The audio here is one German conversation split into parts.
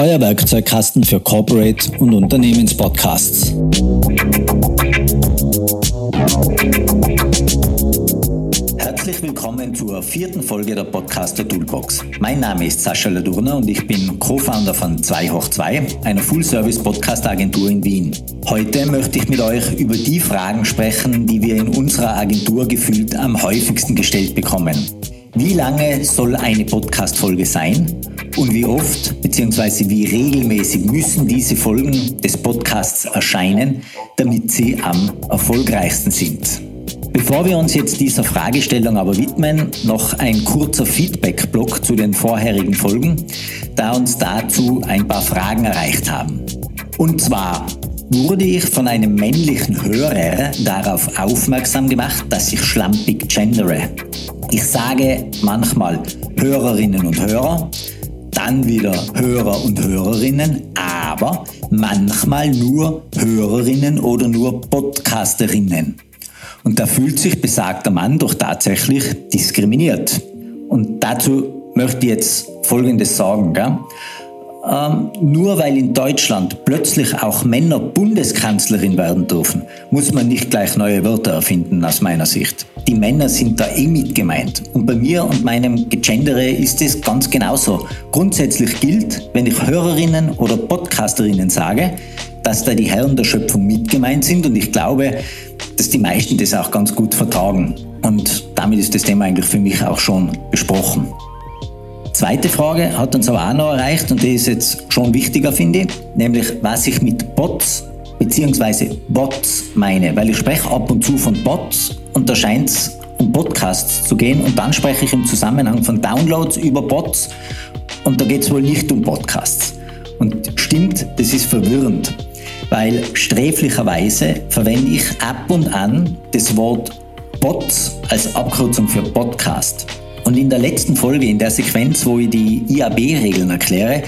euer Werkzeugkasten für Corporate und Unternehmenspodcasts. Herzlich willkommen zur vierten Folge der Podcaster Toolbox. Mein Name ist Sascha Ladurner und ich bin Co-Founder von 2 hoch 2, einer Full-Service-Podcast-Agentur in Wien. Heute möchte ich mit euch über die Fragen sprechen, die wir in unserer Agentur gefühlt am häufigsten gestellt bekommen. Wie lange soll eine Podcast-Folge sein? Und wie oft bzw. wie regelmäßig müssen diese Folgen des Podcasts erscheinen, damit sie am erfolgreichsten sind? Bevor wir uns jetzt dieser Fragestellung aber widmen, noch ein kurzer Feedback-Block zu den vorherigen Folgen, da uns dazu ein paar Fragen erreicht haben. Und zwar wurde ich von einem männlichen Hörer darauf aufmerksam gemacht, dass ich schlampig gendere. Ich sage manchmal Hörerinnen und Hörer, dann wieder Hörer und Hörerinnen, aber manchmal nur Hörerinnen oder nur Podcasterinnen. Und da fühlt sich besagter Mann doch tatsächlich diskriminiert. Und dazu möchte ich jetzt Folgendes sagen. Gell? Ähm, nur weil in Deutschland plötzlich auch Männer Bundeskanzlerin werden dürfen, muss man nicht gleich neue Wörter erfinden, aus meiner Sicht. Die Männer sind da eh mit gemeint. Und bei mir und meinem Gegendere ist es ganz genauso. Grundsätzlich gilt, wenn ich Hörerinnen oder Podcasterinnen sage, dass da die Herren der Schöpfung mit gemeint sind und ich glaube, dass die meisten das auch ganz gut vertragen. Und damit ist das Thema eigentlich für mich auch schon besprochen. Zweite Frage hat uns aber auch noch erreicht und die ist jetzt schon wichtiger, finde ich, nämlich was ich mit Bots bzw. Bots meine, weil ich spreche ab und zu von Bots und da scheint es um Podcasts zu gehen und dann spreche ich im Zusammenhang von Downloads über Bots und da geht es wohl nicht um Podcasts. Und stimmt, das ist verwirrend, weil sträflicherweise verwende ich ab und an das Wort Bots als Abkürzung für Podcast. Und in der letzten Folge, in der Sequenz, wo ich die IAB-Regeln erkläre,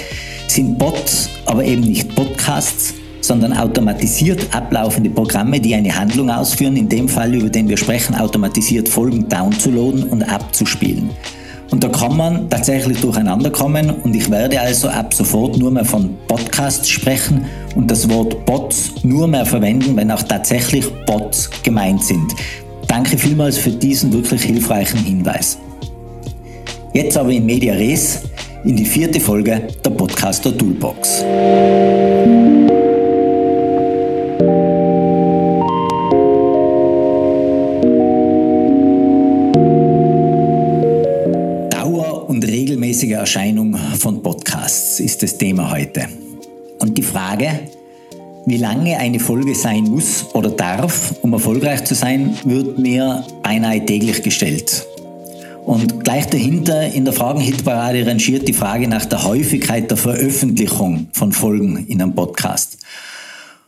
sind Bots aber eben nicht Podcasts, sondern automatisiert ablaufende Programme, die eine Handlung ausführen, in dem Fall, über den wir sprechen, automatisiert Folgen downzuladen und abzuspielen. Und da kann man tatsächlich durcheinander kommen und ich werde also ab sofort nur mehr von Podcasts sprechen und das Wort Bots nur mehr verwenden, wenn auch tatsächlich Bots gemeint sind. Danke vielmals für diesen wirklich hilfreichen Hinweis. Jetzt aber in Media Res in die vierte Folge der Podcaster Toolbox. Dauer und regelmäßige Erscheinung von Podcasts ist das Thema heute. Und die Frage, wie lange eine Folge sein muss oder darf, um erfolgreich zu sein, wird mir beinahe täglich gestellt. Und gleich dahinter in der Fragenhitparade rangiert die Frage nach der Häufigkeit der Veröffentlichung von Folgen in einem Podcast.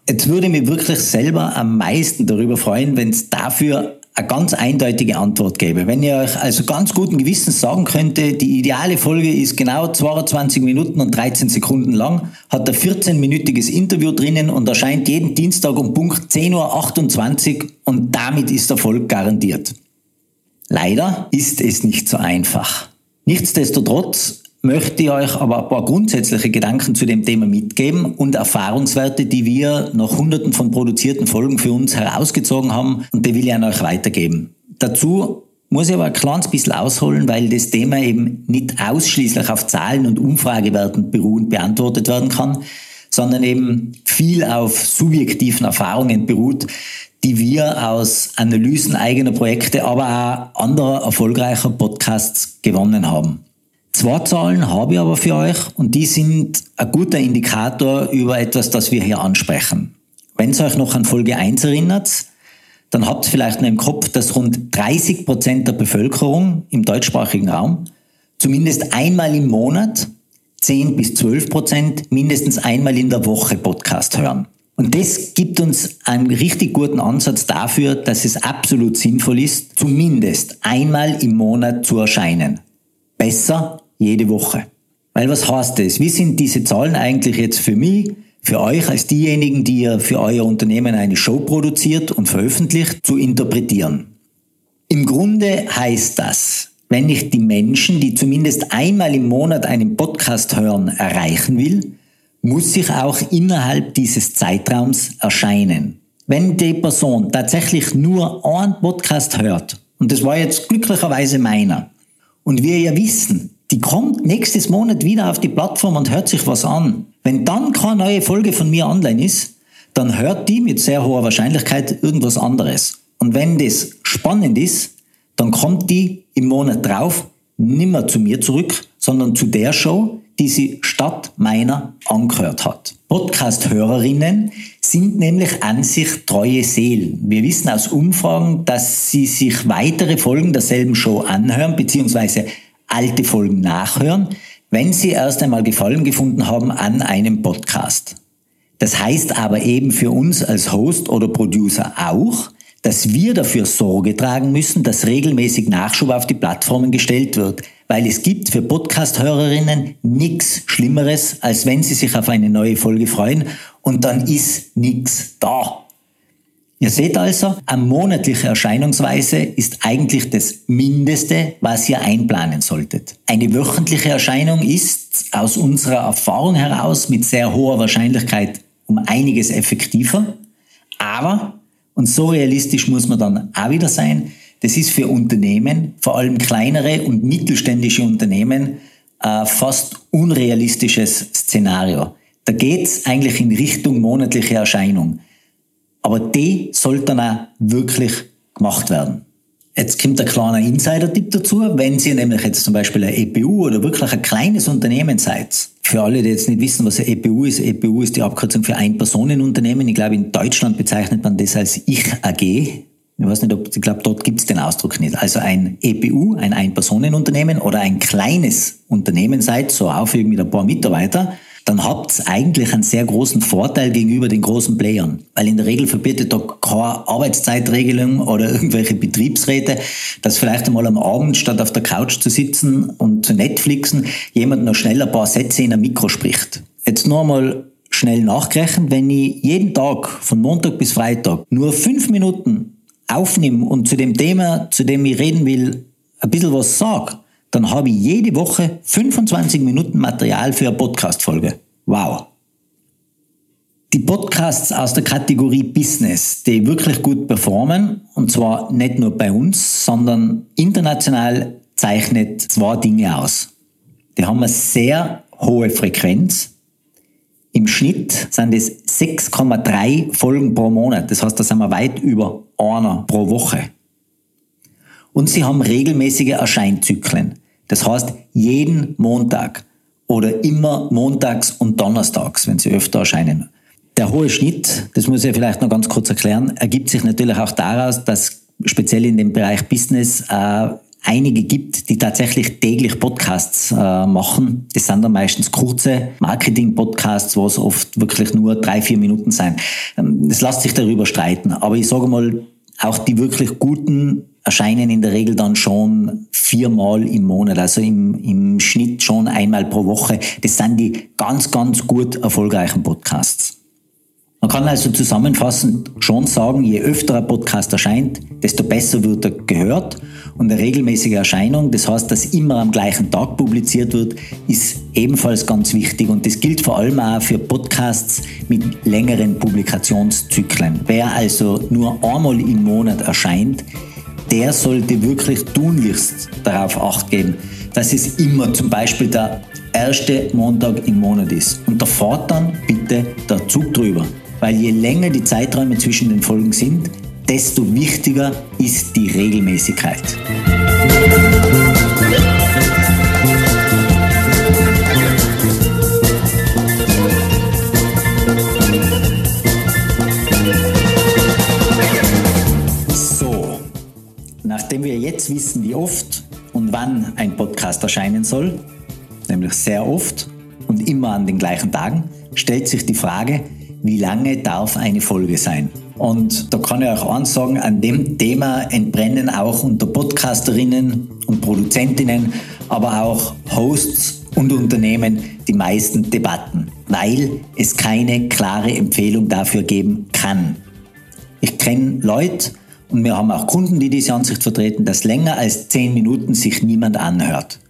Jetzt würde ich mich wirklich selber am meisten darüber freuen, wenn es dafür eine ganz eindeutige Antwort gäbe. Wenn ihr euch also ganz guten Gewissens sagen könnte, die ideale Folge ist genau 22 Minuten und 13 Sekunden lang, hat ein 14-minütiges Interview drinnen und erscheint jeden Dienstag um Punkt 10.28 Uhr und damit ist Erfolg garantiert. Leider ist es nicht so einfach. Nichtsdestotrotz möchte ich euch aber ein paar grundsätzliche Gedanken zu dem Thema mitgeben und Erfahrungswerte, die wir nach hunderten von produzierten Folgen für uns herausgezogen haben und die will ich an euch weitergeben. Dazu muss ich aber ein kleines bisschen ausholen, weil das Thema eben nicht ausschließlich auf Zahlen und Umfragewerten beruhend beantwortet werden kann, sondern eben viel auf subjektiven Erfahrungen beruht, die wir aus Analysen eigener Projekte, aber auch anderer erfolgreicher Podcasts gewonnen haben. Zwei Zahlen habe ich aber für euch und die sind ein guter Indikator über etwas, das wir hier ansprechen. Wenn es euch noch an Folge 1 erinnert, dann habt ihr vielleicht noch im Kopf, dass rund 30 Prozent der Bevölkerung im deutschsprachigen Raum zumindest einmal im Monat 10 bis 12 Prozent mindestens einmal in der Woche Podcast hören. Und das gibt uns einen richtig guten Ansatz dafür, dass es absolut sinnvoll ist, zumindest einmal im Monat zu erscheinen. Besser jede Woche. Weil was heißt das? Wie sind diese Zahlen eigentlich jetzt für mich, für euch als diejenigen, die ihr für euer Unternehmen eine Show produziert und veröffentlicht, zu interpretieren? Im Grunde heißt das, wenn ich die Menschen, die zumindest einmal im Monat einen Podcast hören, erreichen will, muss ich auch innerhalb dieses Zeitraums erscheinen. Wenn die Person tatsächlich nur einen Podcast hört, und das war jetzt glücklicherweise meiner, und wir ja wissen, die kommt nächstes Monat wieder auf die Plattform und hört sich was an. Wenn dann keine neue Folge von mir online ist, dann hört die mit sehr hoher Wahrscheinlichkeit irgendwas anderes. Und wenn das spannend ist, dann kommt die im Monat drauf nimmer zu mir zurück, sondern zu der Show, die sie statt meiner angehört hat. Podcast-Hörerinnen sind nämlich an sich treue Seelen. Wir wissen aus Umfragen, dass sie sich weitere Folgen derselben Show anhören bzw. alte Folgen nachhören, wenn sie erst einmal Gefallen gefunden haben an einem Podcast. Das heißt aber eben für uns als Host oder Producer auch, dass wir dafür Sorge tragen müssen, dass regelmäßig Nachschub auf die Plattformen gestellt wird, weil es gibt für Podcast-Hörerinnen nichts Schlimmeres, als wenn sie sich auf eine neue Folge freuen und dann ist nichts da. Ihr seht also, eine monatliche Erscheinungsweise ist eigentlich das Mindeste, was ihr einplanen solltet. Eine wöchentliche Erscheinung ist aus unserer Erfahrung heraus mit sehr hoher Wahrscheinlichkeit um einiges effektiver, aber und so realistisch muss man dann auch wieder sein. Das ist für Unternehmen, vor allem kleinere und mittelständische Unternehmen, ein fast unrealistisches Szenario. Da geht's eigentlich in Richtung monatliche Erscheinung. Aber die sollte dann auch wirklich gemacht werden. Jetzt kommt ein kleiner Insider-Tipp dazu. Wenn Sie nämlich jetzt zum Beispiel ein EPU oder wirklich ein kleines Unternehmen seid, für alle, die jetzt nicht wissen, was ein EPU ist, EPU ist die Abkürzung für Ein-Personen-Unternehmen. Ich glaube, in Deutschland bezeichnet man das als Ich AG. Ich weiß nicht, ob, ich glaube, dort gibt es den Ausdruck nicht. Also ein EPU, ein Ein-Personen-Unternehmen oder ein kleines Unternehmen seid, so aufheben mit ein paar Mitarbeitern, dann habt ihr eigentlich einen sehr großen Vorteil gegenüber den großen Playern. Weil in der Regel verbietet da keine Arbeitszeitregelung oder irgendwelche Betriebsräte, dass vielleicht einmal am Abend statt auf der Couch zu sitzen und zu Netflixen jemand noch schnell ein paar Sätze in ein Mikro spricht. Jetzt nur einmal schnell nachgerechnet, wenn ich jeden Tag von Montag bis Freitag nur fünf Minuten aufnehme und zu dem Thema, zu dem ich reden will, ein bisschen was sage, dann habe ich jede Woche 25 Minuten Material für eine Podcast-Folge. Wow. Die Podcasts aus der Kategorie Business, die wirklich gut performen, und zwar nicht nur bei uns, sondern international zeichnet zwei Dinge aus. Die haben eine sehr hohe Frequenz. Im Schnitt sind es 6,3 Folgen pro Monat. Das heißt, da sind wir weit über einer pro Woche. Und sie haben regelmäßige Erscheinzyklen. Das heißt, jeden Montag oder immer montags und donnerstags, wenn sie öfter erscheinen. Der hohe Schnitt, das muss ich vielleicht noch ganz kurz erklären, ergibt sich natürlich auch daraus, dass speziell in dem Bereich Business äh, einige gibt, die tatsächlich täglich Podcasts äh, machen. Das sind dann meistens kurze Marketing-Podcasts, wo es oft wirklich nur drei, vier Minuten sein. Ähm, es lässt sich darüber streiten. Aber ich sage mal, auch die wirklich guten erscheinen in der Regel dann schon viermal im Monat, also im, im Schnitt schon einmal pro Woche. Das sind die ganz, ganz gut erfolgreichen Podcasts. Man kann also zusammenfassend schon sagen, je öfter ein Podcast erscheint, desto besser wird er gehört. Und eine regelmäßige Erscheinung, das heißt, dass immer am gleichen Tag publiziert wird, ist ebenfalls ganz wichtig. Und das gilt vor allem auch für Podcasts mit längeren Publikationszyklen. Wer also nur einmal im Monat erscheint, der sollte wirklich tunlichst darauf acht geben, dass es immer zum Beispiel der erste Montag im Monat ist. Und da fahrt dann bitte der Zug drüber. Weil je länger die Zeiträume zwischen den Folgen sind, desto wichtiger ist die Regelmäßigkeit. Nachdem wir jetzt wissen, wie oft und wann ein Podcast erscheinen soll, nämlich sehr oft und immer an den gleichen Tagen, stellt sich die Frage, wie lange darf eine Folge sein? Und da kann ich euch eins sagen, an dem Thema entbrennen auch unter Podcasterinnen und Produzentinnen, aber auch Hosts und Unternehmen die meisten Debatten, weil es keine klare Empfehlung dafür geben kann. Ich kenne Leute und wir haben auch Kunden, die diese Ansicht vertreten, dass länger als 10 Minuten sich niemand anhört.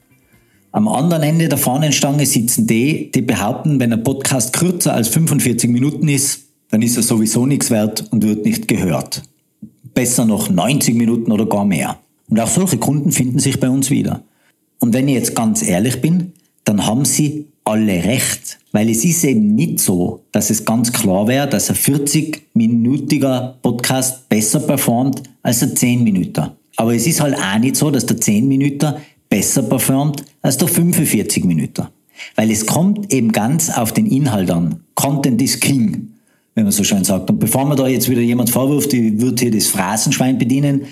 Am anderen Ende der Fahnenstange sitzen die, die behaupten, wenn ein Podcast kürzer als 45 Minuten ist, dann ist er sowieso nichts wert und wird nicht gehört. Besser noch 90 Minuten oder gar mehr. Und auch solche Kunden finden sich bei uns wieder. Und wenn ich jetzt ganz ehrlich bin, dann haben sie alle recht. Weil es ist eben nicht so, dass es ganz klar wäre, dass ein 40-minütiger Podcast besser performt als ein 10-Minüter. Aber es ist halt auch nicht so, dass der 10-Minüter besser performt als der 45-Minüter. Weil es kommt eben ganz auf den Inhalt an. Content is King, wenn man so schön sagt. Und bevor mir da jetzt wieder jemand vorwirft, ich würde hier das Phrasenschwein bedienen,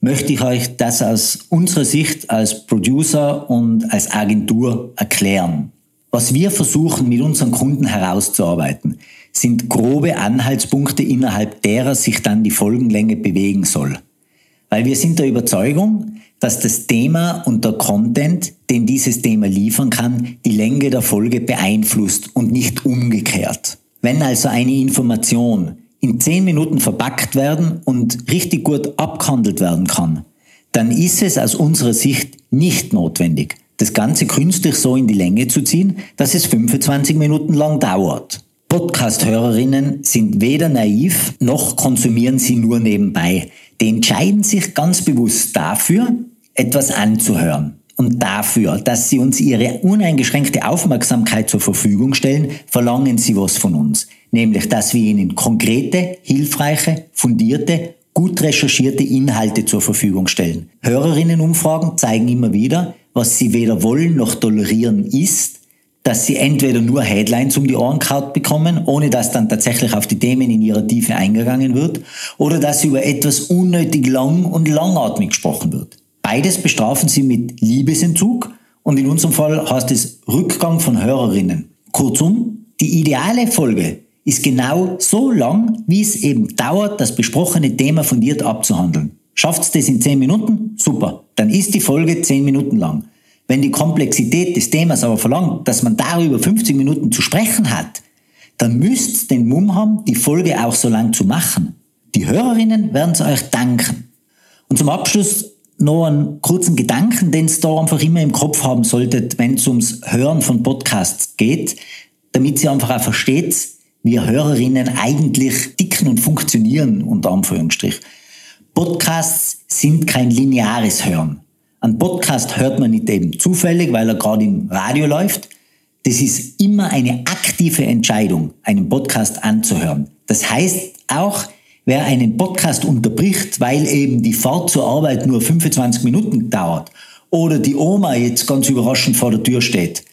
möchte ich euch das aus unserer Sicht als Producer und als Agentur erklären. Was wir versuchen mit unseren Kunden herauszuarbeiten, sind grobe Anhaltspunkte, innerhalb derer sich dann die Folgenlänge bewegen soll. Weil wir sind der Überzeugung, dass das Thema und der Content, den dieses Thema liefern kann, die Länge der Folge beeinflusst und nicht umgekehrt. Wenn also eine Information in zehn Minuten verpackt werden und richtig gut abgehandelt werden kann, dann ist es aus unserer Sicht nicht notwendig, das Ganze künstlich so in die Länge zu ziehen, dass es 25 Minuten lang dauert. Podcast-Hörerinnen sind weder naiv noch konsumieren sie nur nebenbei. Die entscheiden sich ganz bewusst dafür, etwas anzuhören. Und dafür, dass sie uns ihre uneingeschränkte Aufmerksamkeit zur Verfügung stellen, verlangen sie was von uns nämlich dass wir ihnen konkrete, hilfreiche, fundierte, gut recherchierte Inhalte zur Verfügung stellen. Hörerinnenumfragen zeigen immer wieder, was sie weder wollen noch tolerieren ist, dass sie entweder nur Headlines um die Ohren kaut bekommen, ohne dass dann tatsächlich auf die Themen in ihrer Tiefe eingegangen wird, oder dass über etwas unnötig lang und langatmig gesprochen wird. Beides bestrafen sie mit Liebesentzug und in unserem Fall heißt es Rückgang von Hörerinnen. Kurzum, die ideale Folge ist genau so lang, wie es eben dauert, das besprochene Thema fundiert abzuhandeln. Schafft es das in 10 Minuten? Super. Dann ist die Folge 10 Minuten lang. Wenn die Komplexität des Themas aber verlangt, dass man darüber 50 Minuten zu sprechen hat, dann müsst ihr den Mumm haben, die Folge auch so lang zu machen. Die Hörerinnen werden es euch danken. Und zum Abschluss noch einen kurzen Gedanken, den ihr da einfach immer im Kopf haben solltet, wenn es ums Hören von Podcasts geht, damit ihr einfach auch versteht, wir Hörerinnen eigentlich dicken und funktionieren, unter Anführungsstrich. Podcasts sind kein lineares Hören. Ein Podcast hört man nicht eben zufällig, weil er gerade im Radio läuft. Das ist immer eine aktive Entscheidung, einen Podcast anzuhören. Das heißt auch, wer einen Podcast unterbricht, weil eben die Fahrt zur Arbeit nur 25 Minuten dauert oder die Oma jetzt ganz überraschend vor der Tür steht,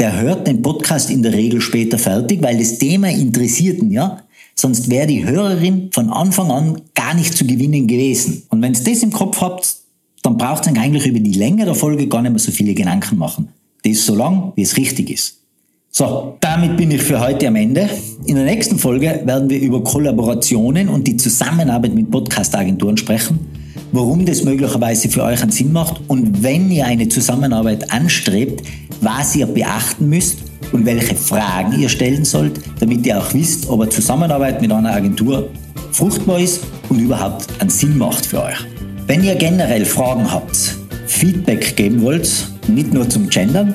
der hört den Podcast in der Regel später fertig, weil das Thema interessiert ihn, ja. Sonst wäre die Hörerin von Anfang an gar nicht zu gewinnen gewesen. Und wenn ihr das im Kopf habt, dann braucht ihr eigentlich über die Länge der Folge gar nicht mehr so viele Gedanken machen. Das ist so lang, wie es richtig ist. So, damit bin ich für heute am Ende. In der nächsten Folge werden wir über Kollaborationen und die Zusammenarbeit mit Podcast-Agenturen sprechen warum das möglicherweise für euch einen Sinn macht und wenn ihr eine Zusammenarbeit anstrebt, was ihr beachten müsst und welche Fragen ihr stellen sollt, damit ihr auch wisst, ob eine Zusammenarbeit mit einer Agentur fruchtbar ist und überhaupt einen Sinn macht für euch. Wenn ihr generell Fragen habt, Feedback geben wollt, nicht nur zum Gendern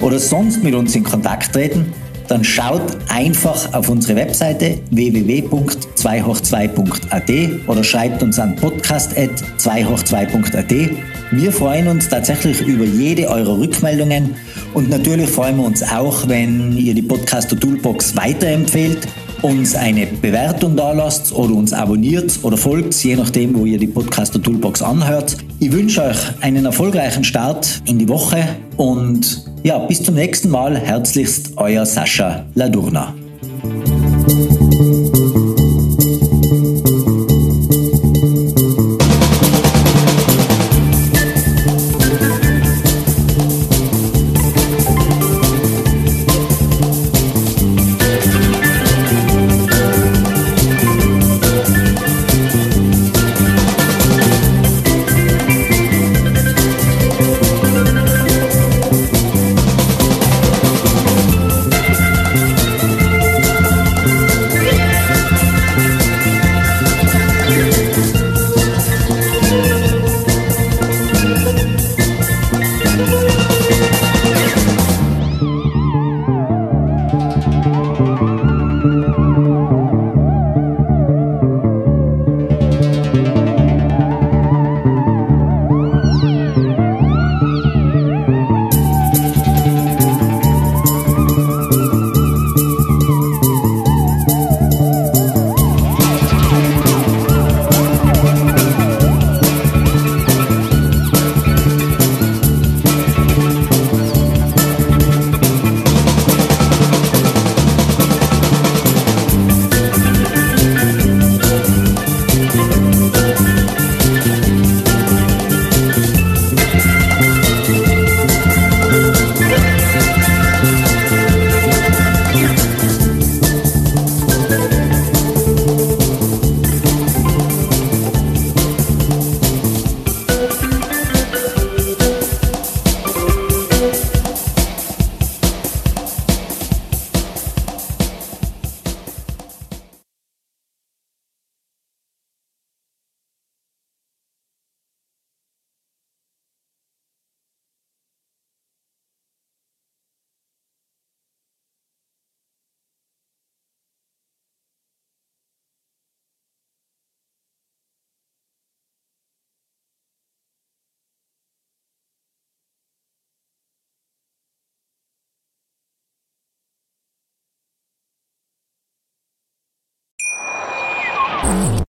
oder sonst mit uns in Kontakt treten, dann schaut einfach auf unsere Webseite www.2hoch2.at oder schreibt uns an podcast.2hoch2.at. Wir freuen uns tatsächlich über jede eurer Rückmeldungen und natürlich freuen wir uns auch, wenn ihr die Podcaster Toolbox weiterempfehlt uns eine Bewertung da lasst oder uns abonniert oder folgt, je nachdem, wo ihr die Podcaster Toolbox anhört. Ich wünsche euch einen erfolgreichen Start in die Woche und ja, bis zum nächsten Mal. Herzlichst euer Sascha Ladurna.